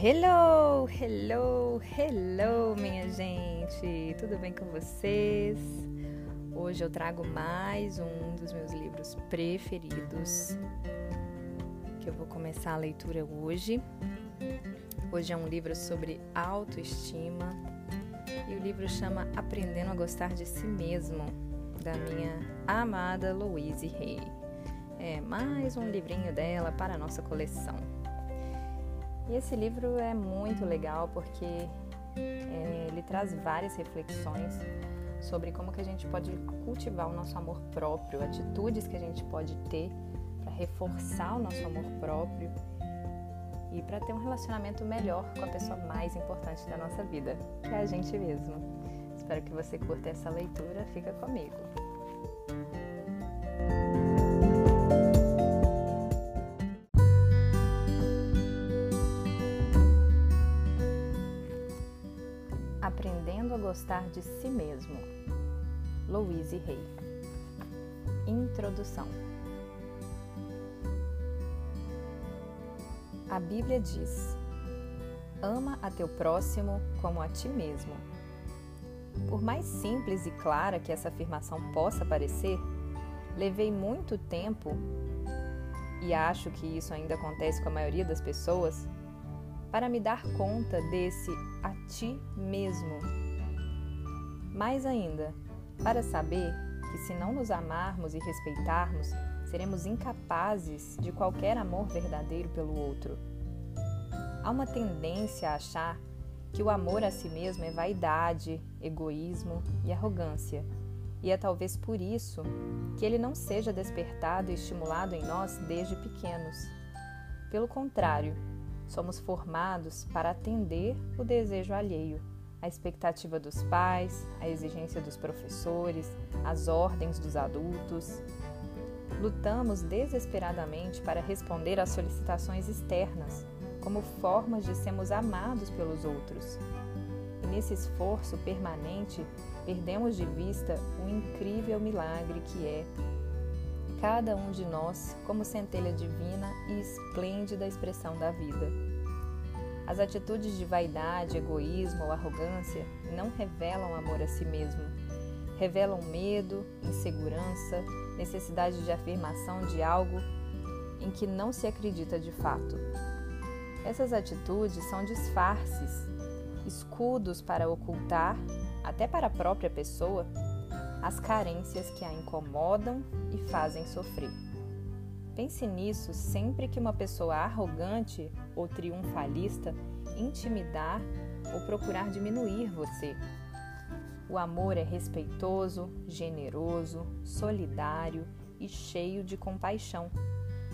Hello, hello, hello, minha gente! Tudo bem com vocês? Hoje eu trago mais um dos meus livros preferidos que eu vou começar a leitura hoje. Hoje é um livro sobre autoestima e o livro chama Aprendendo a Gostar de Si Mesmo, da minha amada Louise Hay. É mais um livrinho dela para a nossa coleção. E esse livro é muito legal porque é, ele traz várias reflexões sobre como que a gente pode cultivar o nosso amor próprio, atitudes que a gente pode ter para reforçar o nosso amor próprio e para ter um relacionamento melhor com a pessoa mais importante da nossa vida, que é a gente mesmo. Espero que você curta essa leitura, fica comigo. Gostar de Si Mesmo, Louise Hay. Introdução. A Bíblia diz: Ama a teu próximo como a ti mesmo. Por mais simples e clara que essa afirmação possa parecer, levei muito tempo, e acho que isso ainda acontece com a maioria das pessoas, para me dar conta desse a ti mesmo. Mais ainda, para saber que se não nos amarmos e respeitarmos, seremos incapazes de qualquer amor verdadeiro pelo outro. Há uma tendência a achar que o amor a si mesmo é vaidade, egoísmo e arrogância, e é talvez por isso que ele não seja despertado e estimulado em nós desde pequenos. Pelo contrário, Somos formados para atender o desejo alheio, a expectativa dos pais, a exigência dos professores, as ordens dos adultos. Lutamos desesperadamente para responder às solicitações externas, como formas de sermos amados pelos outros. E nesse esforço permanente, perdemos de vista o incrível milagre que é cada um de nós como centelha divina e esplêndida expressão da vida. As atitudes de vaidade, egoísmo ou arrogância não revelam amor a si mesmo. Revelam medo, insegurança, necessidade de afirmação de algo em que não se acredita de fato. Essas atitudes são disfarces, escudos para ocultar, até para a própria pessoa, as carências que a incomodam e fazem sofrer. Pense nisso sempre que uma pessoa arrogante ou triunfalista intimidar ou procurar diminuir você. O amor é respeitoso, generoso, solidário e cheio de compaixão,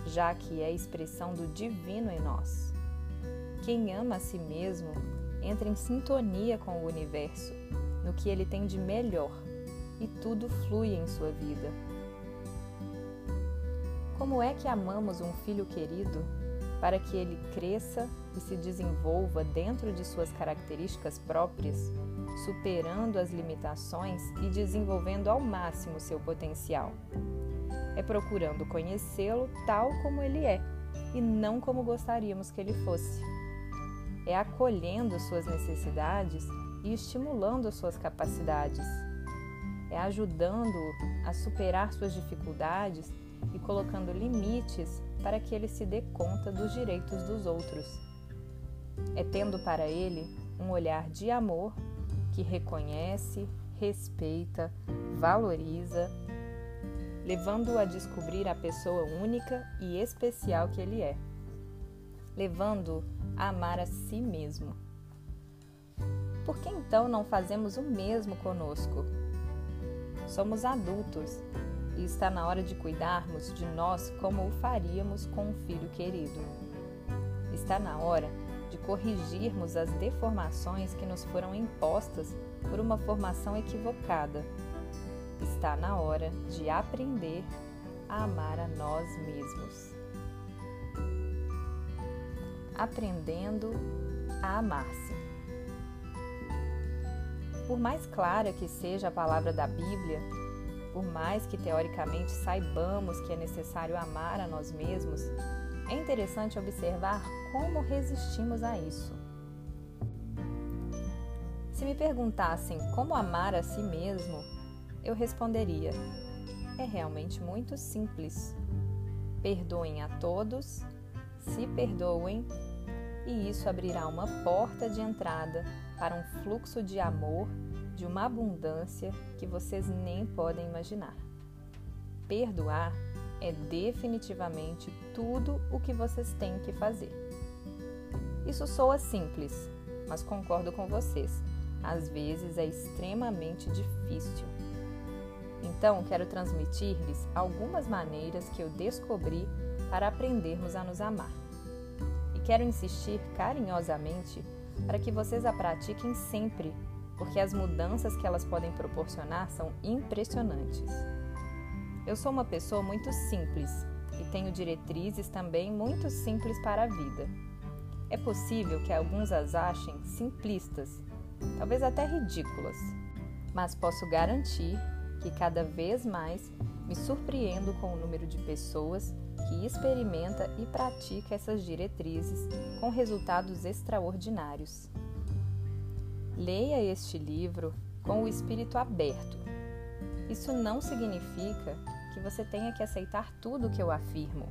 já que é a expressão do divino em nós. Quem ama a si mesmo entra em sintonia com o universo, no que ele tem de melhor e tudo flui em sua vida. Como é que amamos um filho querido para que ele cresça e se desenvolva dentro de suas características próprias, superando as limitações e desenvolvendo ao máximo seu potencial? É procurando conhecê-lo tal como ele é e não como gostaríamos que ele fosse. É acolhendo suas necessidades e estimulando suas capacidades é ajudando a superar suas dificuldades e colocando limites para que ele se dê conta dos direitos dos outros. É tendo para ele um olhar de amor que reconhece, respeita, valoriza, levando-o a descobrir a pessoa única e especial que ele é, levando-o a amar a si mesmo. Por que então não fazemos o mesmo conosco? Somos adultos e está na hora de cuidarmos de nós como o faríamos com um filho querido. Está na hora de corrigirmos as deformações que nos foram impostas por uma formação equivocada. Está na hora de aprender a amar a nós mesmos. Aprendendo a amar-se. Por mais clara que seja a palavra da Bíblia, por mais que teoricamente saibamos que é necessário amar a nós mesmos, é interessante observar como resistimos a isso. Se me perguntassem como amar a si mesmo, eu responderia: é realmente muito simples. Perdoem a todos, se perdoem, e isso abrirá uma porta de entrada para um fluxo de amor, de uma abundância que vocês nem podem imaginar. Perdoar é definitivamente tudo o que vocês têm que fazer. Isso soa simples, mas concordo com vocês, às vezes é extremamente difícil. Então, quero transmitir-lhes algumas maneiras que eu descobri para aprendermos a nos amar. Quero insistir carinhosamente para que vocês a pratiquem sempre, porque as mudanças que elas podem proporcionar são impressionantes. Eu sou uma pessoa muito simples e tenho diretrizes também muito simples para a vida. É possível que alguns as achem simplistas, talvez até ridículas, mas posso garantir que cada vez mais me surpreendo com o número de pessoas que experimenta e pratica essas diretrizes com resultados extraordinários. Leia este livro com o espírito aberto. Isso não significa que você tenha que aceitar tudo o que eu afirmo.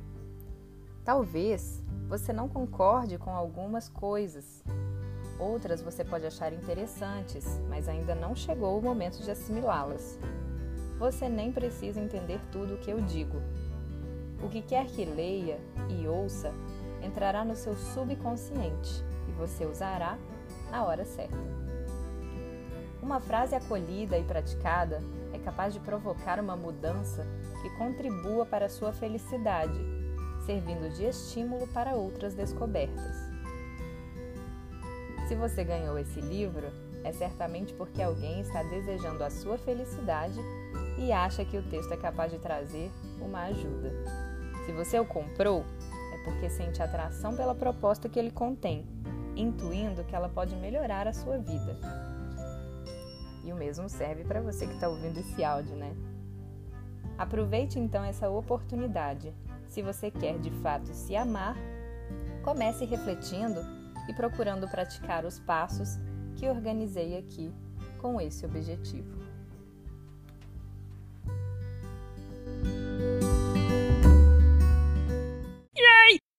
Talvez você não concorde com algumas coisas. Outras você pode achar interessantes, mas ainda não chegou o momento de assimilá-las. Você nem precisa entender tudo o que eu digo. O que quer que leia e ouça entrará no seu subconsciente e você usará na hora certa. Uma frase acolhida e praticada é capaz de provocar uma mudança que contribua para a sua felicidade, servindo de estímulo para outras descobertas. Se você ganhou esse livro, é certamente porque alguém está desejando a sua felicidade e acha que o texto é capaz de trazer uma ajuda. Se você o comprou, é porque sente atração pela proposta que ele contém, intuindo que ela pode melhorar a sua vida. E o mesmo serve para você que está ouvindo esse áudio, né? Aproveite então essa oportunidade. Se você quer de fato se amar, comece refletindo e procurando praticar os passos que organizei aqui com esse objetivo.